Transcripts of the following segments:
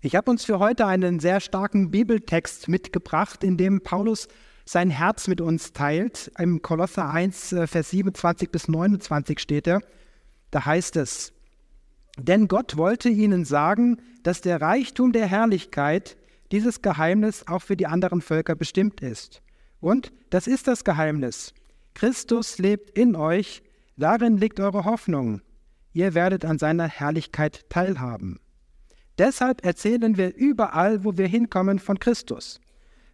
Ich habe uns für heute einen sehr starken Bibeltext mitgebracht, in dem Paulus sein Herz mit uns teilt. Im Kolosser 1, äh, Vers 27 bis 29 steht er. Da heißt es, denn Gott wollte ihnen sagen, dass der Reichtum der Herrlichkeit, dieses Geheimnis auch für die anderen Völker bestimmt ist. Und das ist das Geheimnis. Christus lebt in euch, darin liegt eure Hoffnung. Ihr werdet an seiner Herrlichkeit teilhaben. Deshalb erzählen wir überall, wo wir hinkommen, von Christus.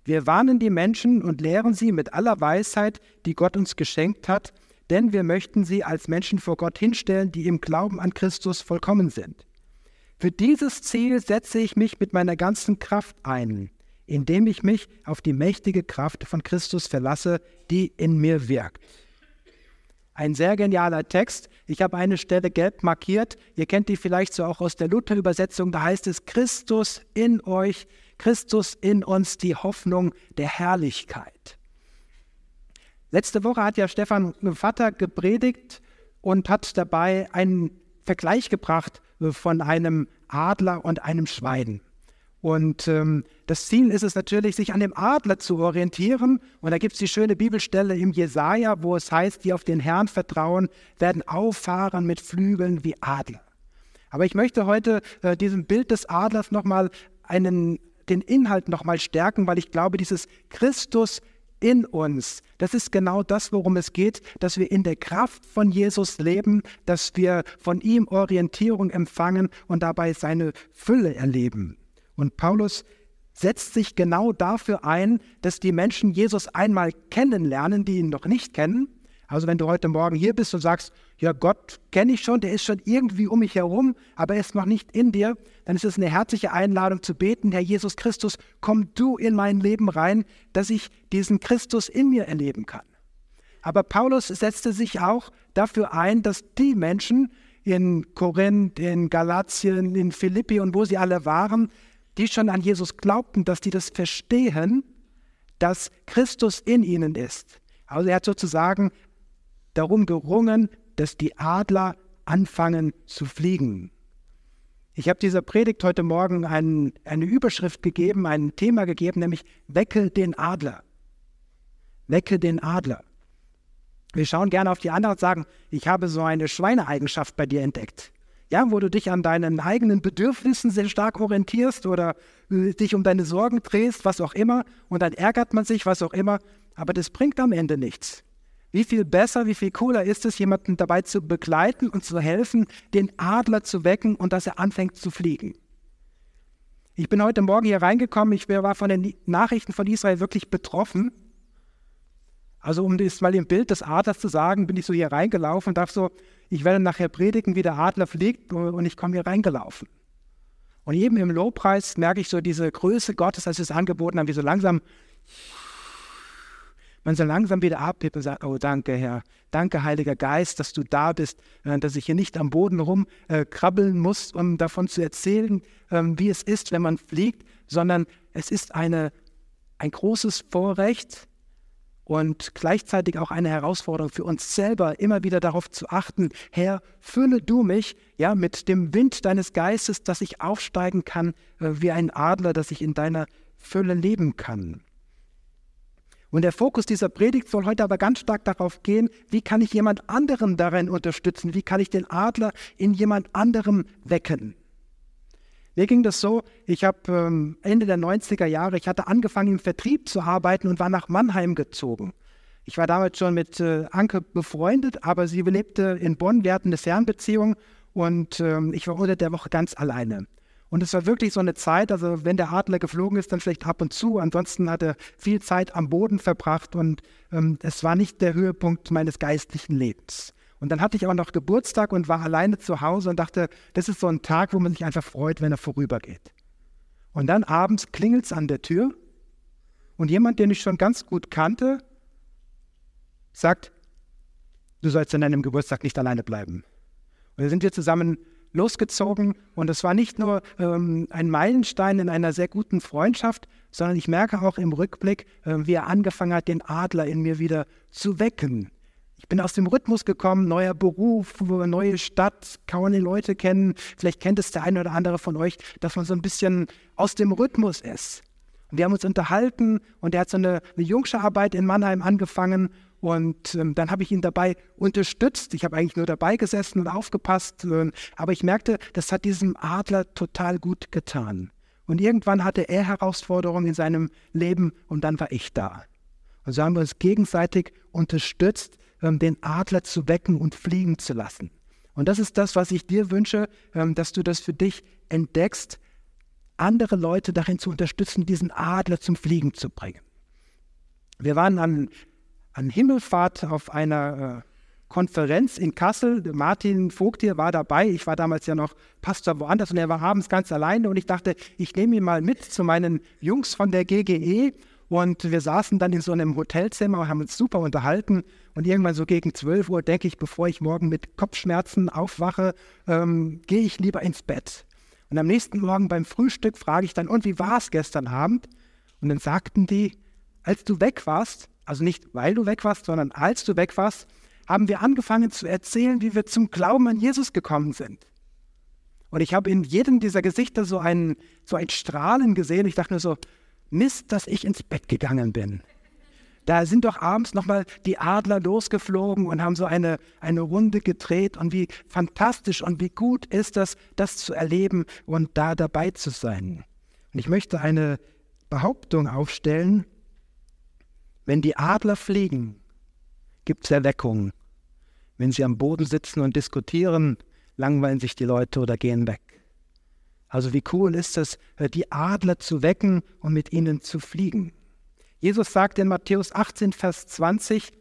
Wir warnen die Menschen und lehren sie mit aller Weisheit, die Gott uns geschenkt hat, denn wir möchten sie als Menschen vor Gott hinstellen, die im Glauben an Christus vollkommen sind. Für dieses Ziel setze ich mich mit meiner ganzen Kraft ein, indem ich mich auf die mächtige Kraft von Christus verlasse, die in mir wirkt. Ein sehr genialer Text. Ich habe eine Stelle gelb markiert. Ihr kennt die vielleicht so auch aus der Luther-Übersetzung. Da heißt es Christus in euch, Christus in uns, die Hoffnung der Herrlichkeit. Letzte Woche hat ja Stefan Vater gepredigt und hat dabei einen Vergleich gebracht von einem Adler und einem Schwein. Und ähm, das Ziel ist es natürlich, sich an dem Adler zu orientieren. Und da gibt es die schöne Bibelstelle im Jesaja, wo es heißt, die auf den Herrn vertrauen, werden auffahren mit Flügeln wie Adler. Aber ich möchte heute äh, diesem Bild des Adlers nochmal einen, den Inhalt nochmal stärken, weil ich glaube, dieses Christus in uns, das ist genau das, worum es geht, dass wir in der Kraft von Jesus leben, dass wir von ihm Orientierung empfangen und dabei seine Fülle erleben. Und Paulus setzt sich genau dafür ein, dass die Menschen Jesus einmal kennenlernen, die ihn noch nicht kennen. Also wenn du heute Morgen hier bist und sagst, ja Gott kenne ich schon, der ist schon irgendwie um mich herum, aber er ist noch nicht in dir, dann ist es eine herzliche Einladung zu beten, Herr Jesus Christus, komm du in mein Leben rein, dass ich diesen Christus in mir erleben kann. Aber Paulus setzte sich auch dafür ein, dass die Menschen in Korinth, in Galatien, in Philippi und wo sie alle waren, die schon an Jesus glaubten, dass die das verstehen, dass Christus in ihnen ist. Also er hat sozusagen darum gerungen, dass die Adler anfangen zu fliegen. Ich habe dieser Predigt heute Morgen ein, eine Überschrift gegeben, ein Thema gegeben, nämlich Wecke den Adler. Wecke den Adler. Wir schauen gerne auf die anderen und sagen, ich habe so eine Schweineeigenschaft bei dir entdeckt ja, wo du dich an deinen eigenen Bedürfnissen sehr stark orientierst oder äh, dich um deine Sorgen drehst, was auch immer, und dann ärgert man sich, was auch immer, aber das bringt am Ende nichts. Wie viel besser, wie viel cooler ist es, jemanden dabei zu begleiten und zu helfen, den Adler zu wecken und dass er anfängt zu fliegen. Ich bin heute Morgen hier reingekommen, ich war von den Nachrichten von Israel wirklich betroffen. Also um das mal im Bild des Adlers zu sagen, bin ich so hier reingelaufen und dachte so, ich werde nachher predigen, wie der Adler fliegt und ich komme hier reingelaufen. Und eben im Lobpreis merke ich so diese Größe Gottes, als wir es angeboten haben, wie so langsam, man so langsam wieder abhebt und sagt, oh danke Herr, danke Heiliger Geist, dass du da bist, äh, dass ich hier nicht am Boden rumkrabbeln äh, muss, um davon zu erzählen, ähm, wie es ist, wenn man fliegt, sondern es ist eine, ein großes Vorrecht, und gleichzeitig auch eine Herausforderung für uns selber, immer wieder darauf zu achten, Herr, fülle du mich ja mit dem Wind deines Geistes, dass ich aufsteigen kann äh, wie ein Adler, dass ich in deiner Fülle leben kann. Und der Fokus dieser Predigt soll heute aber ganz stark darauf gehen, wie kann ich jemand anderen darin unterstützen, wie kann ich den Adler in jemand anderem wecken. Mir ging das so, ich habe ähm, Ende der 90er Jahre, ich hatte angefangen im Vertrieb zu arbeiten und war nach Mannheim gezogen. Ich war damals schon mit äh, Anke befreundet, aber sie lebte in Bonn, wir hatten eine Fernbeziehung und ähm, ich war unter der Woche ganz alleine. Und es war wirklich so eine Zeit, also wenn der Adler geflogen ist, dann vielleicht ab und zu. Ansonsten hat er viel Zeit am Boden verbracht und ähm, es war nicht der Höhepunkt meines geistlichen Lebens. Und dann hatte ich aber noch Geburtstag und war alleine zu Hause und dachte, das ist so ein Tag, wo man sich einfach freut, wenn er vorübergeht. Und dann abends klingelt es an der Tür und jemand, den ich schon ganz gut kannte, sagt, du sollst an deinem Geburtstag nicht alleine bleiben. Und dann sind wir zusammen losgezogen und es war nicht nur ähm, ein Meilenstein in einer sehr guten Freundschaft, sondern ich merke auch im Rückblick, äh, wie er angefangen hat, den Adler in mir wieder zu wecken, Ich bin aus dem Rhythmus gekommen, neuer Beruf, neue Stadt, kaum die Leute kennen. Vielleicht kennt es der eine oder andere von euch, dass man so ein bisschen aus dem Rhythmus ist. Und wir haben uns unterhalten und er hat so eine, eine Jungscherarbeit in Mannheim angefangen und ähm, dann habe ich ihn dabei unterstützt. Ich habe eigentlich nur dabei gesessen und aufgepasst, äh, aber ich merkte, das hat diesem Adler total gut getan. Und irgendwann hatte er Herausforderungen in seinem Leben und dann war ich da. Und so haben wir uns gegenseitig unterstützt, den Adler zu wecken und fliegen zu lassen. Und das ist das, was ich dir wünsche, ähm, dass du das für dich entdeckst, andere Leute darin zu unterstützen, diesen Adler zum Fliegen zu bringen. Wir waren an, an Himmelfahrt auf einer äh, Konferenz in Kassel. Martin Vogt hier war dabei. Ich war damals ja noch Pastor woanders und er war abends ganz alleine und ich dachte, ich nehme ihn mal mit zu meinen Jungs von der GGE und wir saßen dann in so einem Hotelzimmer und haben uns super unterhalten. Und irgendwann so gegen 12 Uhr denke ich, bevor ich morgen mit Kopfschmerzen aufwache, ähm, gehe ich lieber ins Bett. Und am nächsten Morgen beim Frühstück frage ich dann, und wie war es gestern Abend? Und dann sagten die, als du weg warst, also nicht weil du weg warst, sondern als du weg warst, haben wir angefangen zu erzählen, wie wir zum Glauben an Jesus gekommen sind. Und ich habe in jedem dieser Gesichter so ein, so ein Strahlen gesehen. Ich dachte nur so, Mist, dass ich ins Bett gegangen bin. Da sind doch abends nochmal die Adler losgeflogen und haben so eine, eine Runde gedreht. Und wie fantastisch und wie gut ist das, das zu erleben und da dabei zu sein. Und ich möchte eine Behauptung aufstellen. Wenn die Adler fliegen, gibt es Erweckung. Wenn sie am Boden sitzen und diskutieren, langweilen sich die Leute oder gehen weg. Also wie cool ist es, äh, die Adler zu wecken und mit ihnen zu fliegen. Jesus sagt in Matthäus 18, Vers 20,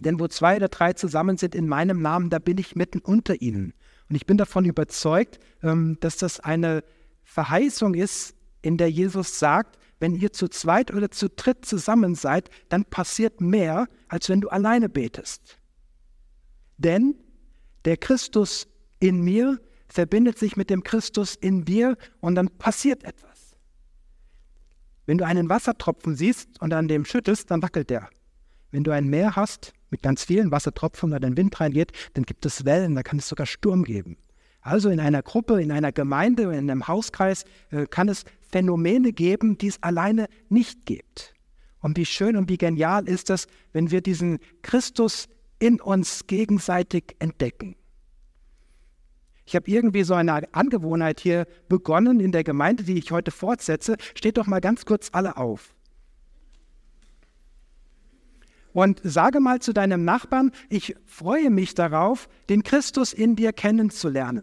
denn wo zwei oder drei zusammen sind in meinem Namen, da bin ich mitten unter ihnen. Und ich bin davon überzeugt, ähm, dass das eine Verheißung ist, in der Jesus sagt, wenn ihr zu zweit oder zu dritt zusammen seid, dann passiert mehr, als wenn du alleine betest. Denn der Christus in mir verbindet sich mit dem Christus in dir und dann passiert etwas. Wenn du einen Wassertropfen siehst und an dem schüttelst, dann wackelt der. Wenn du ein Meer hast mit ganz vielen Wassertropfen und ein Wind reingeht, dann gibt es Wellen, da kann es sogar Sturm geben. Also in einer Gruppe, in einer Gemeinde, in einem Hauskreis äh, kann es Phänomene geben, die es alleine nicht gibt. Und wie schön und wie genial ist es, wenn wir diesen Christus in uns gegenseitig entdecken. Ich habe irgendwie so eine Angewohnheit hier begonnen in der Gemeinde, die ich heute fortsetze. Steht doch mal ganz kurz alle auf. Und sage mal zu deinem Nachbarn, ich freue mich darauf, den Christus in dir kennenzulernen.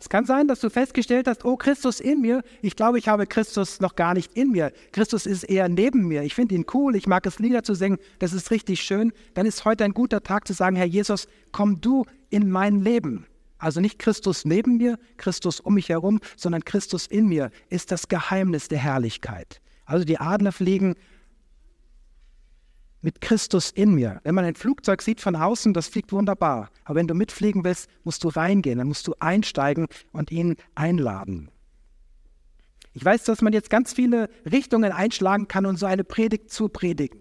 Es kann sein, dass du festgestellt hast, oh, Christus in mir. Ich glaube, ich habe Christus noch gar nicht in mir. Christus ist eher neben mir. Ich finde ihn cool. Ich mag es, Lieder zu singen. Das ist richtig schön. Dann ist heute ein guter Tag zu sagen, Herr Jesus, komm du in mein Leben. Also nicht Christus neben mir, Christus um mich herum, sondern Christus in mir ist das Geheimnis der Herrlichkeit. Also die Adler fliegen mit Christus in mir. Wenn man ein Flugzeug sieht von außen, das fliegt wunderbar. Aber wenn du mitfliegen willst, musst du reingehen, dann musst du einsteigen und ihn einladen. Ich weiß, dass man jetzt ganz viele Richtungen einschlagen kann und so eine Predigt zu predigen.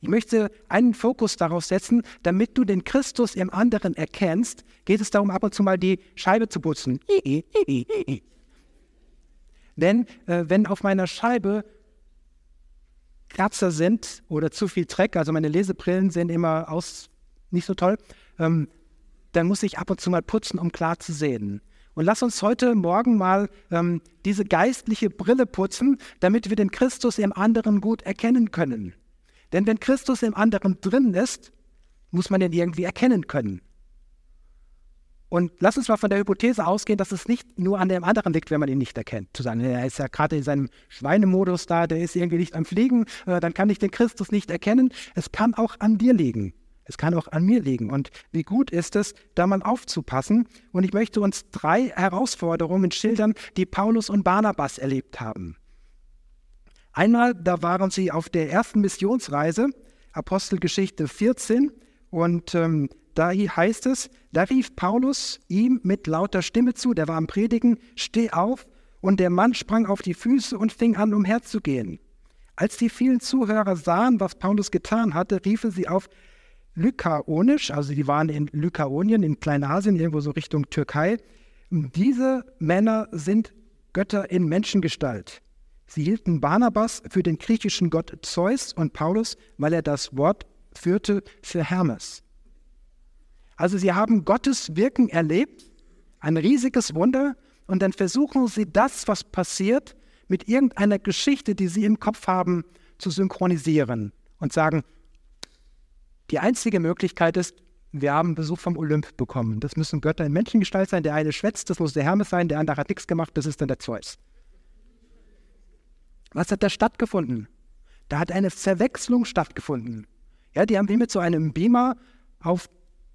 Ich möchte einen Fokus darauf setzen, damit du den Christus im anderen erkennst, geht es darum, ab und zu mal die Scheibe zu putzen. Denn äh, wenn auf meiner Scheibe Kratzer sind oder zu viel Dreck, also meine Lesebrillen sehen immer aus nicht so toll, ähm, dann muss ich ab und zu mal putzen, um klar zu sehen. Und lass uns heute Morgen mal ähm, diese geistliche Brille putzen, damit wir den Christus im anderen gut erkennen können. Denn wenn Christus im anderen drin ist, muss man ihn irgendwie erkennen können. Und lass uns mal von der Hypothese ausgehen, dass es nicht nur an dem anderen liegt, wenn man ihn nicht erkennt. Zu sagen, er ist ja gerade in seinem Schweinemodus da, der ist irgendwie nicht am Fliegen, äh, dann kann ich den Christus nicht erkennen. Es kann auch an dir liegen. Es kann auch an mir liegen. Und wie gut ist es, da mal aufzupassen. Und ich möchte uns drei Herausforderungen schildern, die Paulus und Barnabas erlebt haben. Einmal, da waren sie auf der ersten Missionsreise, Apostelgeschichte 14. Und ähm, da heißt es, da rief Paulus ihm mit lauter Stimme zu, der war am Predigen, steh auf, und der Mann sprang auf die Füße und fing an, umherzugehen. Als die vielen Zuhörer sahen, was Paulus getan hatte, riefen sie auf Lykaonisch, also die waren in Lykaonien, in Kleinasien, irgendwo so Richtung Türkei. Diese Männer sind Götter in Menschengestalt. Sie hielten Barnabas für den griechischen Gott Zeus und Paulus, weil er das Wort führte, für Hermes. Also sie haben Gottes Wirken erlebt, ein riesiges Wunder, und dann versuchen sie das, was passiert, mit irgendeiner Geschichte, die sie im Kopf haben, zu synchronisieren und sagen, die einzige Möglichkeit ist, wir haben Besuch vom Olymp bekommen. Das müssen Götter in Menschengestalt sein. Der eine schwätzt, das muss der Hermes sein, der andere hat nichts gemacht, das ist dann der Zeus. Was hat da stattgefunden? Da hat eine Verwechslung stattgefunden. Ja, die haben wie mit so einem Beamer auf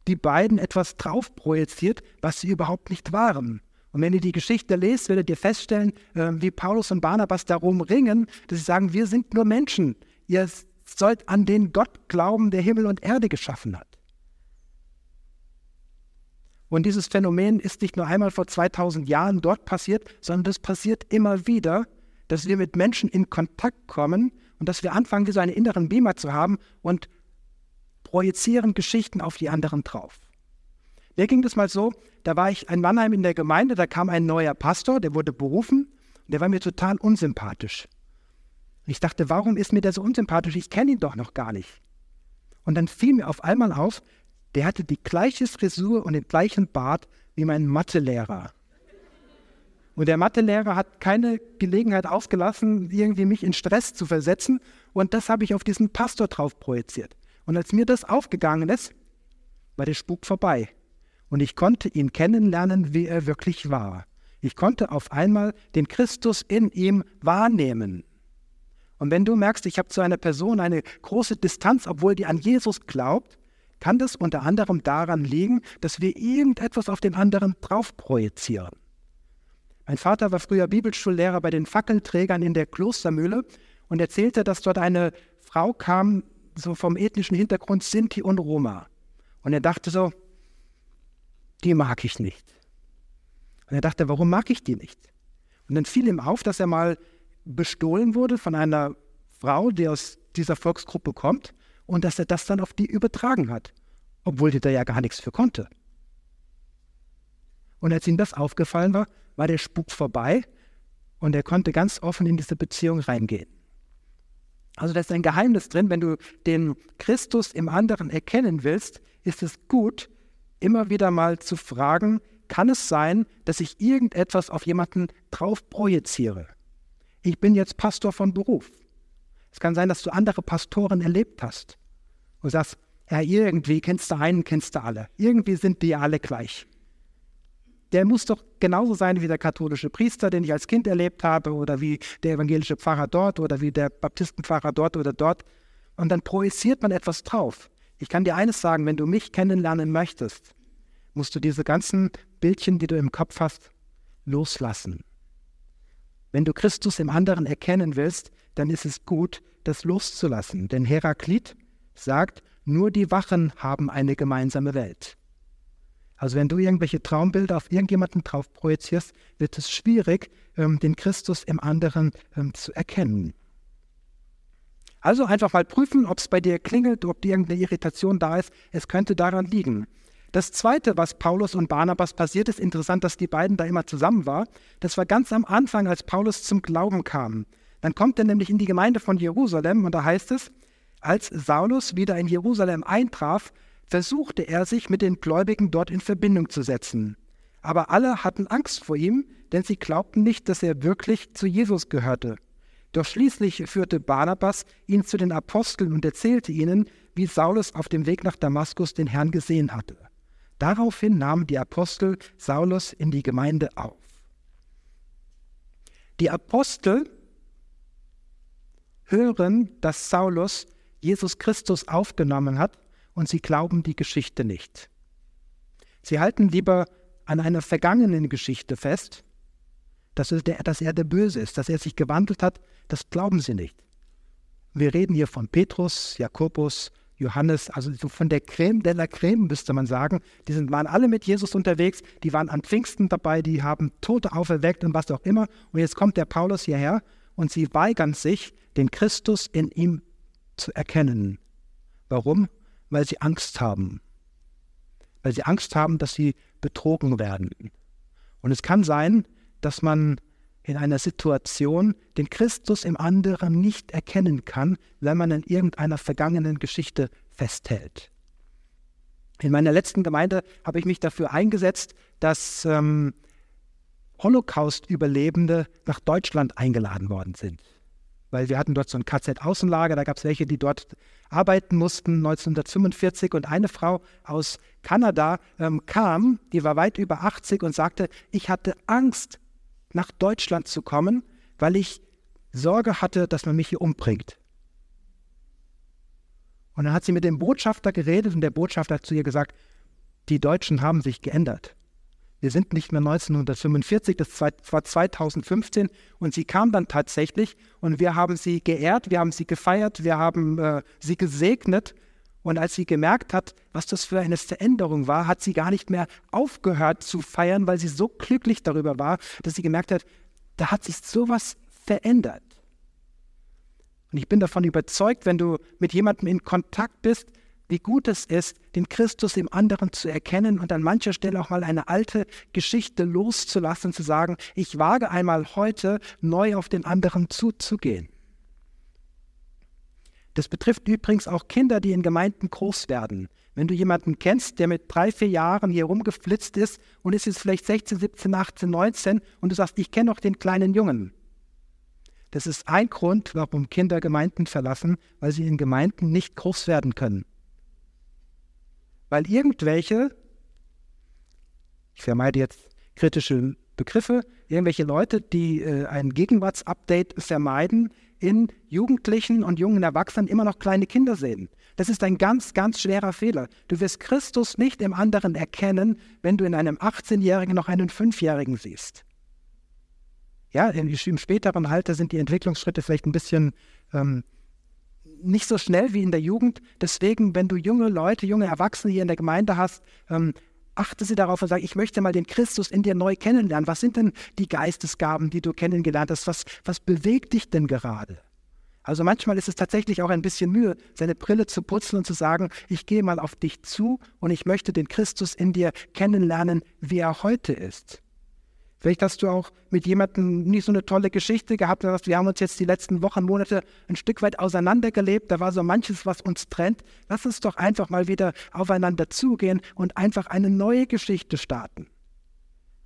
die beiden etwas drauf projiziert, was sie überhaupt nicht waren. Und wenn ihr die Geschichte lest, werdet ihr feststellen, äh, wie Paulus und Barnabas darum ringen, dass sie sagen, wir sind nur Menschen. Ihr sollt an den Gott glauben, der Himmel und Erde geschaffen hat. Und dieses Phänomen ist nicht nur einmal vor 2000 Jahren dort passiert, sondern das passiert immer wieder, dass wir mit Menschen in Kontakt kommen und dass wir anfangen, wie so einen inneren Beamer zu haben und projizieren Geschichten auf die anderen drauf. Mir ging das mal so, da war ich in Mannheim in der Gemeinde, da kam ein neuer Pastor, der wurde berufen und der war mir total unsympathisch. Ich dachte, warum ist mir der so unsympathisch? Ich kenne ihn doch noch gar nicht. Und dann fiel mir auf einmal auf, der hatte die gleiche Frisur und den gleichen Bart wie mein Mathelehrer. Und der Mathelehrer hat keine Gelegenheit ausgelassen, irgendwie mich in Stress zu versetzen. Und das habe ich auf diesen Pastor drauf projiziert. Und als mir das aufgegangen ist, war der Spuk vorbei. Und ich konnte ihn kennenlernen, wie er wirklich war. Ich konnte auf einmal den Christus in ihm wahrnehmen. Und wenn du merkst, ich habe zu einer Person eine große Distanz, obwohl die an Jesus glaubt, kann das unter anderem daran liegen, dass wir irgendetwas auf den anderen drauf projizieren. Mein Vater war früher Bibelschullehrer bei den Fackelträgern in der Klostermühle und erzählte, dass dort eine Frau kam, so vom ethnischen Hintergrund Sinti und Roma. Und er dachte so, die mag ich nicht. Und er dachte, warum mag ich die nicht? Und dann fiel ihm auf, dass er mal bestohlen wurde von einer Frau, die aus dieser Volksgruppe kommt, und dass er das dann auf die übertragen hat, obwohl die da ja gar nichts für konnte. Und als ihm das aufgefallen war, war der Spuk vorbei und er konnte ganz offen in diese Beziehung reingehen. Also da ist ein Geheimnis drin. Wenn du den Christus im anderen erkennen willst, ist es gut, immer wieder mal zu fragen, kann es sein, dass ich irgendetwas auf jemanden drauf projiziere? Ich bin jetzt Pastor von Beruf. Es kann sein, dass du andere Pastoren erlebt hast und sagst, ja, irgendwie kennst du einen, kennst du alle. Irgendwie sind die alle gleich der muss doch genauso sein wie der katholische Priester, den ich als Kind erlebt habe, oder wie der evangelische Pfarrer dort, oder wie der Baptistenpfarrer dort oder dort. Und dann projiziert man etwas drauf. Ich kann dir eines sagen, wenn du mich kennenlernen möchtest, musst du diese ganzen Bildchen, die du im Kopf hast, loslassen. Wenn du Christus im anderen erkennen willst, dann ist es gut, das loszulassen. Denn Heraklit sagt, nur die Wachen haben eine gemeinsame Welt. Also wenn du irgendwelche Traumbilder auf irgendjemanden drauf projizierst, wird es schwierig, ähm, den Christus im anderen ähm, zu erkennen. Also einfach mal prüfen, ob es bei dir klingelt, ob dir irgendeine Irritation da ist. Es könnte daran liegen. Das Zweite, was Paulus und Barnabas passiert ist, interessant, dass die beiden da immer zusammen waren. Das war ganz am Anfang, als Paulus zum Glauben kam. Dann kommt er nämlich in die Gemeinde von Jerusalem und da heißt es, als Saulus wieder in Jerusalem eintraf, versuchte er sich mit den Gläubigen dort in Verbindung zu setzen. Aber alle hatten Angst vor ihm, denn sie glaubten nicht, dass er wirklich zu Jesus gehörte. Doch schließlich führte Barnabas ihn zu den Aposteln und erzählte ihnen, wie Saulus auf dem Weg nach Damaskus den Herrn gesehen hatte. Daraufhin nahmen die Apostel Saulus in die Gemeinde auf. Die Apostel hören, dass Saulus Jesus Christus aufgenommen hat und sie glauben die Geschichte nicht. Sie halten lieber an einer vergangenen Geschichte fest, dass, der, dass er der Böse ist, dass er sich gewandelt hat, das glauben sie nicht. Wir reden hier von Petrus, Jakobus, Johannes, also so von der Creme de la Creme, müsste man sagen. Die sind, waren alle mit Jesus unterwegs, die waren an Pfingsten dabei, die haben Tote auferweckt und was auch immer. Und jetzt kommt der Paulus hierher und sie weigern sich, den Christus in ihm zu erkennen. Warum? Weil sie Angst haben. Weil sie Angst haben, dass sie betrogen werden. Und es kann sein, dass man in einer Situation den Christus im anderen nicht erkennen kann, wenn man in irgendeiner vergangenen Geschichte festhält. In meiner letzten Gemeinde habe ich mich dafür eingesetzt, dass ähm, Holocaust-Überlebende nach Deutschland eingeladen worden sind. Weil wir hatten dort so ein KZ-Außenlager, da gab es welche, die dort arbeiten mussten 1945 und eine Frau aus Kanada ähm, kam, die war weit über 80 und sagte, ich hatte Angst nach Deutschland zu kommen, weil ich Sorge hatte, dass man mich hier umbringt. Und dann hat sie mit dem Botschafter geredet und der Botschafter hat zu ihr gesagt, die Deutschen haben sich geändert. Wir sind nicht mehr 1945, das war 2015 und sie kam dann tatsächlich und wir haben sie geehrt, wir haben sie gefeiert, wir haben äh, sie gesegnet und als sie gemerkt hat, was das für eine Veränderung war, hat sie gar nicht mehr aufgehört zu feiern, weil sie so glücklich darüber war, dass sie gemerkt hat, da hat sich sowas verändert. Und ich bin davon überzeugt, wenn du mit jemandem in Kontakt bist, wie gut es ist, den Christus im anderen zu erkennen und an mancher Stelle auch mal eine alte Geschichte loszulassen, zu sagen, ich wage einmal heute neu auf den anderen zuzugehen. Das betrifft übrigens auch Kinder, die in Gemeinden groß werden. Wenn du jemanden kennst, der mit drei, vier Jahren hier rumgeflitzt ist und ist jetzt vielleicht 16, 17, 18, 19 und du sagst, ich kenne noch den kleinen Jungen. Das ist ein Grund, warum Kinder Gemeinden verlassen, weil sie in Gemeinden nicht groß werden können. Weil irgendwelche, ich vermeide jetzt kritische Begriffe, irgendwelche Leute, die äh, ein Gegenwartsupdate vermeiden, in Jugendlichen und jungen Erwachsenen immer noch kleine Kinder sehen. Das ist ein ganz, ganz schwerer Fehler. Du wirst Christus nicht im anderen erkennen, wenn du in einem 18-Jährigen noch einen 5-Jährigen siehst. Ja, im späteren Alter sind die Entwicklungsschritte vielleicht ein bisschen ähm, nicht so schnell wie in der Jugend. Deswegen, wenn du junge Leute, junge Erwachsene hier in der Gemeinde hast, ähm, achte sie darauf und sage, ich möchte mal den Christus in dir neu kennenlernen. Was sind denn die Geistesgaben, die du kennengelernt hast? Was, was bewegt dich denn gerade? Also manchmal ist es tatsächlich auch ein bisschen Mühe, seine Brille zu putzen und zu sagen, ich gehe mal auf dich zu und ich möchte den Christus in dir kennenlernen, wie er heute ist. Vielleicht hast du auch mit jemandem nicht so eine tolle Geschichte gehabt. Wir haben uns jetzt die letzten Wochen, Monate ein Stück weit auseinandergelebt. Da war so manches, was uns trennt. Lass uns doch einfach mal wieder aufeinander zugehen und einfach eine neue Geschichte starten.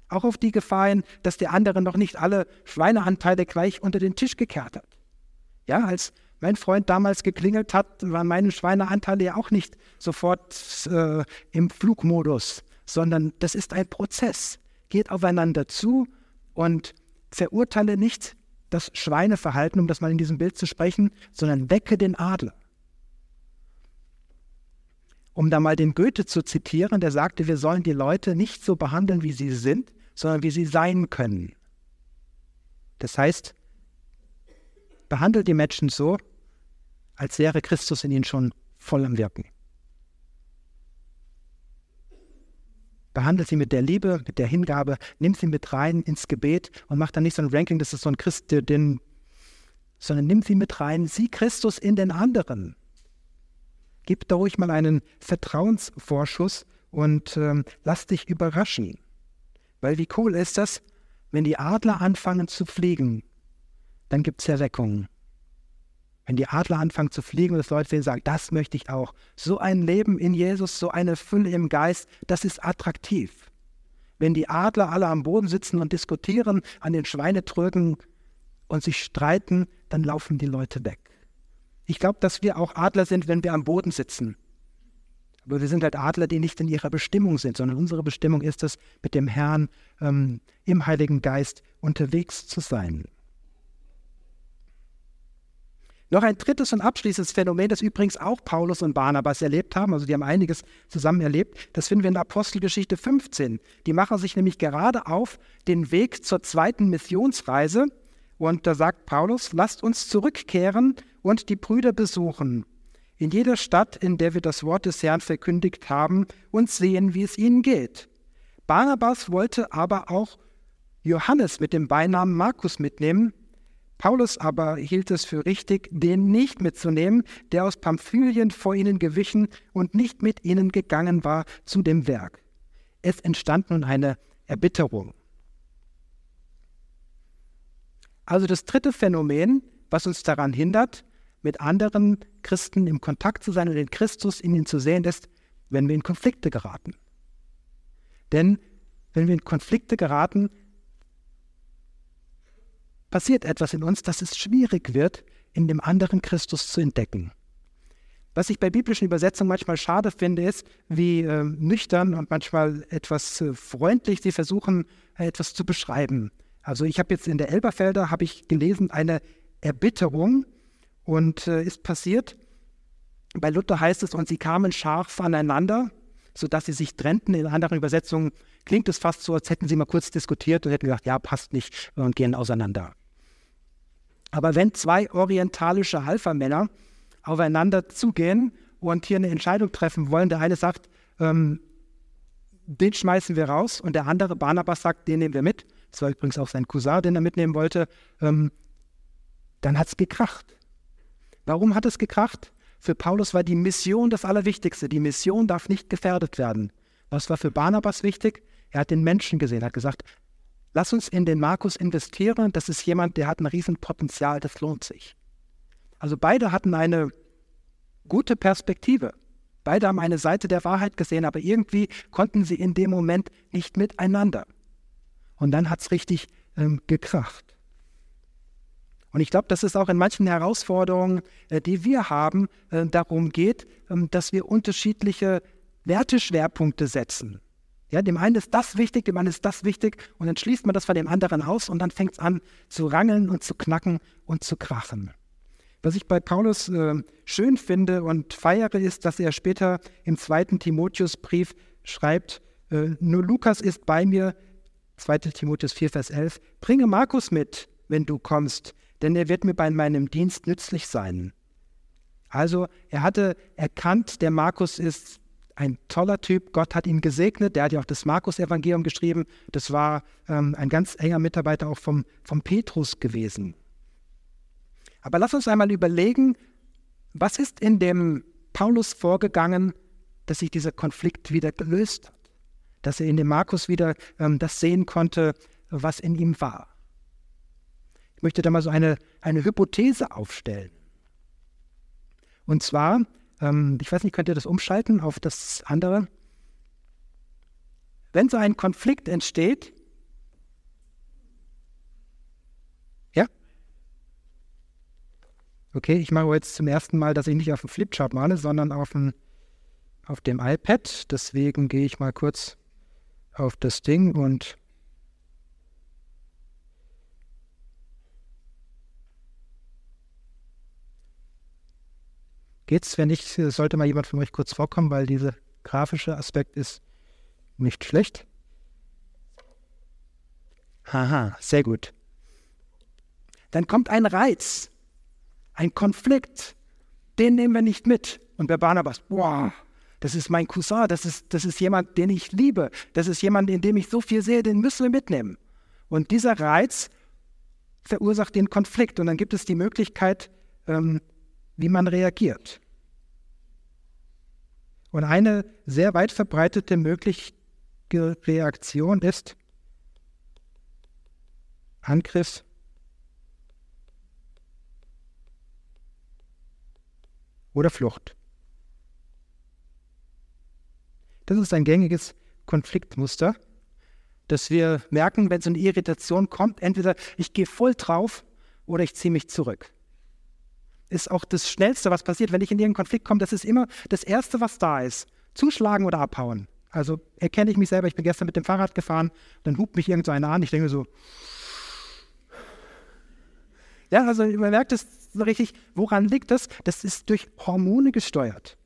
Auch auf die Gefahr hin, dass der andere noch nicht alle Schweineanteile gleich unter den Tisch gekehrt hat. Ja, als mein Freund damals geklingelt hat, waren meine Schweineanteile ja auch nicht sofort äh, im Flugmodus, sondern das ist ein Prozess geht aufeinander zu und verurteile nicht das Schweineverhalten, um das mal in diesem Bild zu sprechen, sondern wecke den Adler. Um da mal den Goethe zu zitieren, der sagte, wir sollen die Leute nicht so behandeln, wie sie sind, sondern wie sie sein können. Das heißt, behandelt die Menschen so, als wäre Christus in ihnen schon voll am Wirken. Behandle sie mit der Liebe, mit der Hingabe, nimm sie mit rein ins Gebet und mach dann nicht so ein Ranking, das ist so ein Christ, den, sondern nimm sie mit rein, sieh Christus in den anderen. Gib da ruhig mal einen Vertrauensvorschuss und ähm, lass dich überraschen. Weil wie cool ist das, wenn die Adler anfangen zu fliegen, dann gibt es Erweckungen. Wenn die Adler anfangen zu fliegen und das Leute sehen, sagen, das möchte ich auch. So ein Leben in Jesus, so eine Fülle im Geist, das ist attraktiv. Wenn die Adler alle am Boden sitzen und diskutieren, an den Schweinetrögen und sich streiten, dann laufen die Leute weg. Ich glaube, dass wir auch Adler sind, wenn wir am Boden sitzen. Aber wir sind halt Adler, die nicht in ihrer Bestimmung sind, sondern unsere Bestimmung ist es, mit dem Herrn ähm, im Heiligen Geist unterwegs zu sein. Noch ein drittes und abschließendes Phänomen, das übrigens auch Paulus und Barnabas erlebt haben, also die haben einiges zusammen erlebt, das finden wir in der Apostelgeschichte 15. Die machen sich nämlich gerade auf den Weg zur zweiten Missionsreise und da sagt Paulus, lasst uns zurückkehren und die Brüder besuchen in jeder Stadt, in der wir das Wort des Herrn verkündigt haben, und sehen, wie es ihnen geht. Barnabas wollte aber auch Johannes mit dem Beinamen Markus mitnehmen. Paulus aber hielt es für richtig, den nicht mitzunehmen, der aus Pamphylien vor ihnen gewichen und nicht mit ihnen gegangen war zu dem Werk. Es entstand nun eine Erbitterung. Also das dritte Phänomen, was uns daran hindert, mit anderen Christen im Kontakt zu sein und den Christus in ihnen zu sehen ist, wenn wir in Konflikte geraten. Denn wenn wir in Konflikte geraten, passiert etwas in uns, dass es schwierig wird, in dem anderen Christus zu entdecken. Was ich bei biblischen Übersetzungen manchmal schade finde, ist, wie äh, nüchtern und manchmal etwas äh, freundlich sie versuchen, äh, etwas zu beschreiben. Also ich habe jetzt in der Elberfelder, habe ich gelesen, eine Erbitterung und äh, ist passiert. Bei Luther heißt es, und sie kamen scharf aneinander, sodass sie sich trennten. In anderen Übersetzungen klingt es fast so, als hätten sie mal kurz diskutiert und hätten gesagt, ja, passt nicht und gehen auseinander. Aber wenn zwei orientalische Halfermänner aufeinander zugehen und hier eine Entscheidung treffen wollen, der eine sagt, ähm, den schmeißen wir raus und der andere, Barnabas, sagt, den nehmen wir mit. Das war übrigens auch sein Cousin, den er mitnehmen wollte. Ähm, dann hat es gekracht. Warum hat es gekracht? Für Paulus war die Mission das Allerwichtigste. Die Mission darf nicht gefährdet werden. Was war für Barnabas wichtig? Er hat den Menschen gesehen, hat gesagt, lass uns in den Markus investieren. Das ist jemand, der hat ein Riesenpotenzial, das lohnt sich. Also beide hatten eine gute Perspektive. Beide haben eine Seite der Wahrheit gesehen, aber irgendwie konnten sie in dem Moment nicht miteinander. Und dann hat es richtig ähm, gekracht. Und ich glaube, dass es auch in manchen Herausforderungen, äh, die wir haben, äh, darum geht, ähm, dass wir unterschiedliche Werteschwerpunkte setzen. Ja, dem einen ist das wichtig, dem anderen ist das wichtig und dann schließt man das von dem anderen aus und dann fängt es an zu rangeln und zu knacken und zu krachen. Was ich bei Paulus äh, schön finde und feiere, ist, dass er später im zweiten Timotheusbrief schreibt, äh, nur Lukas ist bei mir, 2 Timotheus 4, Vers 11, bringe Markus mit, wenn du kommst, denn er wird mir bei meinem Dienst nützlich sein. Also er hatte erkannt, der Markus ist ein toller Typ, Gott hat ihn gesegnet, der hat ja auch das Markus-Evangelium geschrieben, das war ähm, ein ganz enger Mitarbeiter auch vom, vom Petrus gewesen. Aber lass uns einmal überlegen, was ist in dem Paulus vorgegangen, dass sich dieser Konflikt wieder gelöst hat, dass er in dem Markus wieder ähm, das sehen konnte, was in ihm war? Möchte da mal so eine, eine Hypothese aufstellen. Und zwar, ähm, ich weiß nicht, könnt ihr das umschalten auf das andere? Wenn so ein Konflikt entsteht, ja? Okay, ich mache jetzt zum ersten Mal, dass ich nicht auf dem Flipchart male, sondern auf dem, auf dem iPad. Deswegen gehe ich mal kurz auf das Ding und Geht's? Wenn nicht, sollte mal jemand von euch kurz vorkommen, weil dieser grafische Aspekt ist nicht schlecht. Haha, sehr gut. Dann kommt ein Reiz, ein Konflikt, den nehmen wir nicht mit. Und bei Barnabas, boah, das ist mein Cousin, das ist, das ist jemand, den ich liebe, das ist jemand, in dem ich so viel sehe, den müssen wir mitnehmen. Und dieser Reiz verursacht den Konflikt und dann gibt es die Möglichkeit, ähm, wie man reagiert. Und eine sehr weit verbreitete mögliche Reaktion ist Angriff, oder Flucht. Das ist ein gängiges Konfliktmuster, dass wir merken, wenn so eine Irritation kommt, entweder ich gehe voll drauf oder ich ziehe mich zurück ist auch das Schnellste, was passiert, wenn ich in irgendeinen Konflikt komme. Das ist immer das Erste, was da ist. zuschlagen oder abhauen. Also erkenne ich mich selber, ich bin gestern mit dem Fahrrad gefahren, dann hupt mich irgend so einer an, ich denke so, ja, also man merkt es so richtig, woran liegt das? Das ist durch Hormone gesteuert.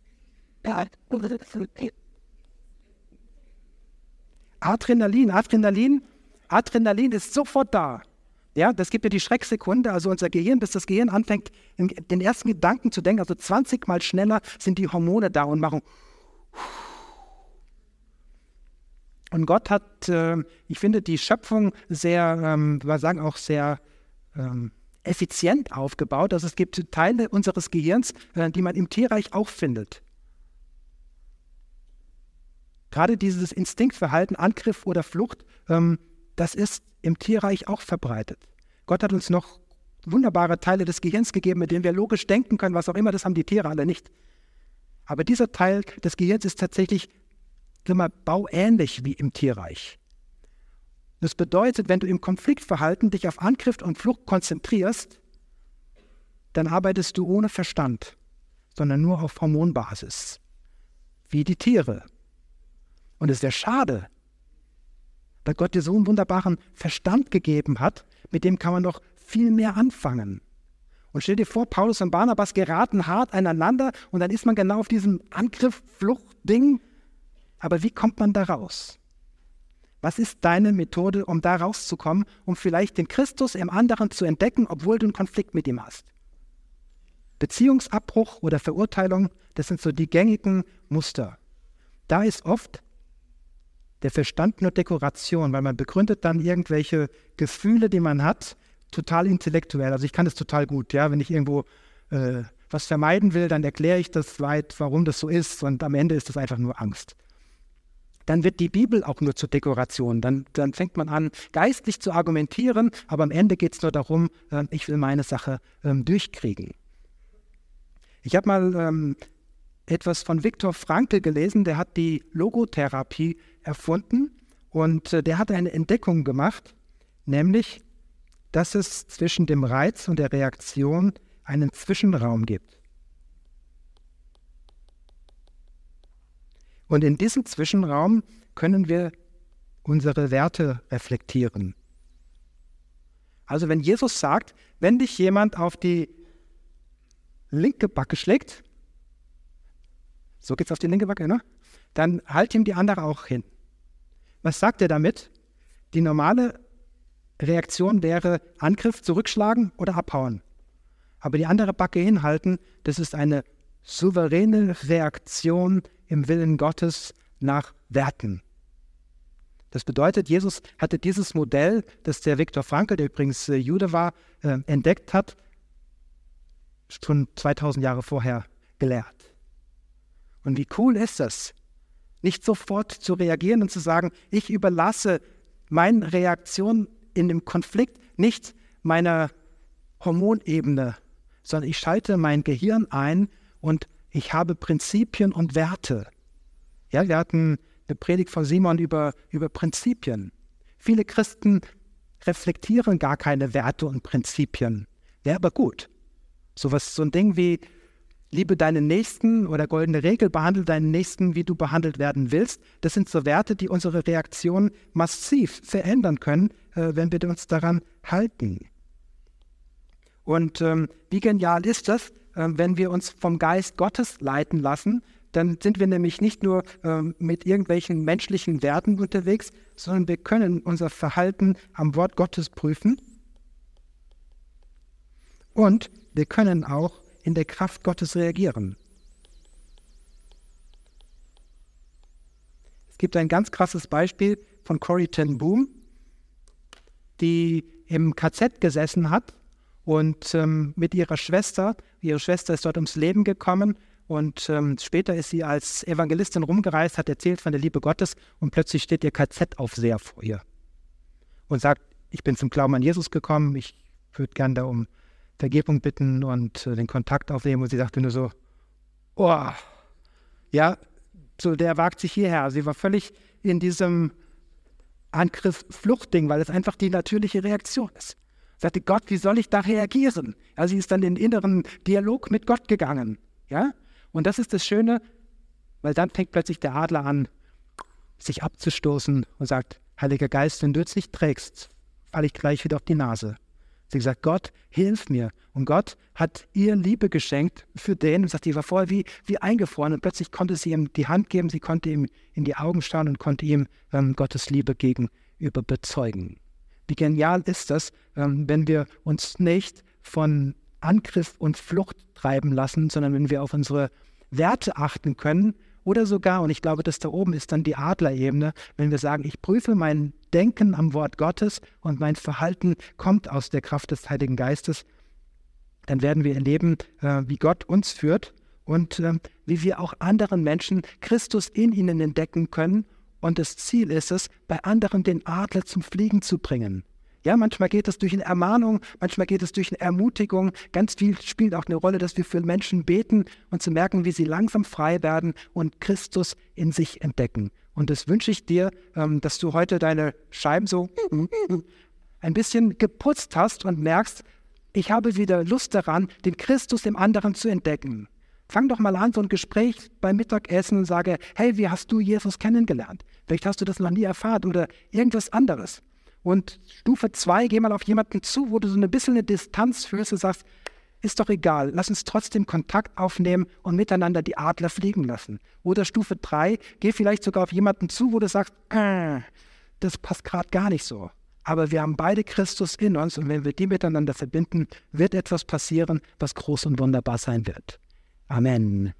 Adrenalin, Adrenalin, Adrenalin ist sofort da. Ja, das gibt ja die Schrecksekunde, also unser Gehirn, bis das Gehirn anfängt, den ersten Gedanken zu denken, also 20 Mal schneller sind die Hormone da und machen. Und Gott hat, äh, ich finde, die Schöpfung sehr, ähm, wir sagen auch sehr ähm, effizient aufgebaut. Also es gibt Teile unseres Gehirns, äh, die man im Tierreich auch findet. Gerade dieses Instinktverhalten, Angriff oder Flucht, ähm, das ist im Tierreich auch verbreitet. Gott hat uns noch wunderbare Teile des Gehirns gegeben, mit denen wir logisch denken können, was auch immer, das haben die Tiere alle nicht. Aber dieser Teil des Gehirns ist tatsächlich mal, bauähnlich wie im Tierreich. Das bedeutet, wenn du im Konfliktverhalten dich auf Angriff und Flucht konzentrierst, dann arbeitest du ohne Verstand, sondern nur auf Hormonbasis, wie die Tiere. Und es wäre schade, weil Gott dir so einen wunderbaren Verstand gegeben hat, mit dem kann man noch viel mehr anfangen. Und stell dir vor, Paulus und Barnabas geraten hart aneinander und dann ist man genau auf diesem Angriff, Flucht, Ding. Aber wie kommt man da raus? Was ist deine Methode, um da rauszukommen, um vielleicht den Christus im anderen zu entdecken, obwohl du einen Konflikt mit ihm hast? Beziehungsabbruch oder Verurteilung, das sind so die gängigen Muster. Da ist oft der Verstand nur Dekoration, weil man begründet dann irgendwelche Gefühle, die man hat, total intellektuell. Also ich kann das total gut, ja, wenn ich irgendwo äh, was vermeiden will, dann erkläre ich das weit, warum das so ist und am Ende ist das einfach nur Angst dann wird die Bibel auch nur zur Dekoration. Dann, dann fängt man an, geistlich zu argumentieren, aber am Ende geht es nur darum, äh, ich will meine Sache ähm, durchkriegen. Ich habe mal ähm, etwas von Viktor Frankl gelesen, der hat die Logotherapie erfunden und äh, der hat eine Entdeckung gemacht, nämlich, dass es zwischen dem Reiz und der Reaktion einen Zwischenraum gibt. Und in diesem Zwischenraum können wir unsere Werte reflektieren. Also wenn Jesus sagt, wenn dich jemand auf die linke Backe schlägt, so geht es auf die linke Backe, ne? dann halt ihm die andere auch hin. Was sagt er damit? Die normale Reaktion wäre Angriff, zurückschlagen oder abhauen. Aber die andere Backe hinhalten, das ist eine souveräne Reaktion im Willen Gottes nach Werten. Das bedeutet, Jesus hatte dieses Modell, das der Viktor Frankl, der übrigens äh, Jude war, äh, entdeckt hat, schon 2000 Jahre vorher gelehrt. Und wie cool ist das, nicht sofort zu reagieren und zu sagen, ich überlasse meine Reaktion in dem Konflikt nicht meiner Hormonebene, sondern ich schalte mein Gehirn ein und ich habe Prinzipien und Werte. Ja, wir hatten eine Predigt von Simon über, über Prinzipien. Viele Christen reflektieren gar keine Werte und Prinzipien. Wäre aber gut. So was, so ein Ding wie Liebe deinen Nächsten oder goldene Regel, behandle deinen Nächsten, wie du behandelt werden willst. Das sind so Werte, die unsere Reaktion massiv verändern können, äh, wenn wir uns daran halten. Und ähm, wie genial ist das, ähm, wenn wir uns vom Geist Gottes leiten lassen, dann sind wir nämlich nicht nur ähm, mit irgendwelchen menschlichen Werten unterwegs, sondern wir können unser Verhalten am Wort Gottes prüfen und wir können auch in der Kraft Gottes reagieren. Es gibt ein ganz krasses Beispiel von Corrie ten Boom, die im KZ gesessen hat und ähm, mit ihrer Schwester, ihre Schwester ist dort ums Leben gekommen und ähm, später ist sie als Evangelistin rumgereist, hat erzählt von der Liebe Gottes und plötzlich steht ihr KZ-Aufseher vor ihr und sagt, ich bin zum Glauben an Jesus gekommen, ich würde gern da um Vergebung bitten und äh, den Kontakt aufnehmen und sie sagte nur so, oh, ja, so der wagt sich hierher. Sie war völlig in diesem Angriff-Fluchtding, weil es einfach die natürliche Reaktion ist sagte Gott, wie soll ich da reagieren? Ja, sie ist dann in den inneren Dialog mit Gott gegangen. Ja? Und das ist das Schöne, Weil dann fängt plötzlich der Adler an, sich abzustoßen und sagt, Heiliger Geist, wenn du jetzt nicht trägst, falle ich gleich wieder auf die Nase. Sie sagt, Gott, hilf mir. Und Gott hat ihr Liebe geschenkt für den und sagt, die war vorher wie, wie eingefroren und plötzlich konnte sie ihm die Hand geben, sie konnte ihm in die Augen schauen und konnte ihm ähm, Gottes Liebe gegenüber bezeugen. Wie genial ist das, ähm, wenn wir uns nicht von Angriff und Flucht treiben lassen, sondern wenn wir auf unsere Werte achten können oder sogar, und ich glaube, das da oben ist dann die Adlerebene, wenn wir sagen, ich prüfe mein Denken am Wort Gottes und mein Verhalten kommt aus der Kraft des Heiligen Geistes, dann werden wir erleben, äh, wie Gott uns führt und äh, wie wir auch anderen Menschen Christus in ihnen entdecken können. Und das Ziel ist es, bei anderen den Adler zum Fliegen zu bringen. Ja, manchmal geht es durch eine Ermahnung, manchmal geht es durch eine Ermutigung. Ganz viel spielt auch eine Rolle, dass wir für Menschen beten und zu merken, wie sie langsam frei werden und Christus in sich entdecken. Und das wünsche ich dir, ähm, dass du heute deine Scheiben so ein bisschen geputzt hast und merkst, ich habe wieder Lust daran, den Christus im anderen zu entdecken. Fang doch mal an, so ein Gespräch beim Mittagessen und sage, hey, wie hast du Jesus kennengelernt? Vielleicht hast du das noch nie erfahren oder irgendwas anderes. Und Stufe 2, geh mal auf jemanden zu, wo du so ein bisschen eine Distanz fühlst und sagst, ist doch egal, lass uns trotzdem Kontakt aufnehmen und miteinander die Adler fliegen lassen. Oder Stufe 3, geh vielleicht sogar auf jemanden zu, wo du sagst, äh, das passt gerade gar nicht so. Aber wir haben beide Christus in uns und wenn wir die miteinander verbinden, wird etwas passieren, was groß und wunderbar sein wird. Amen.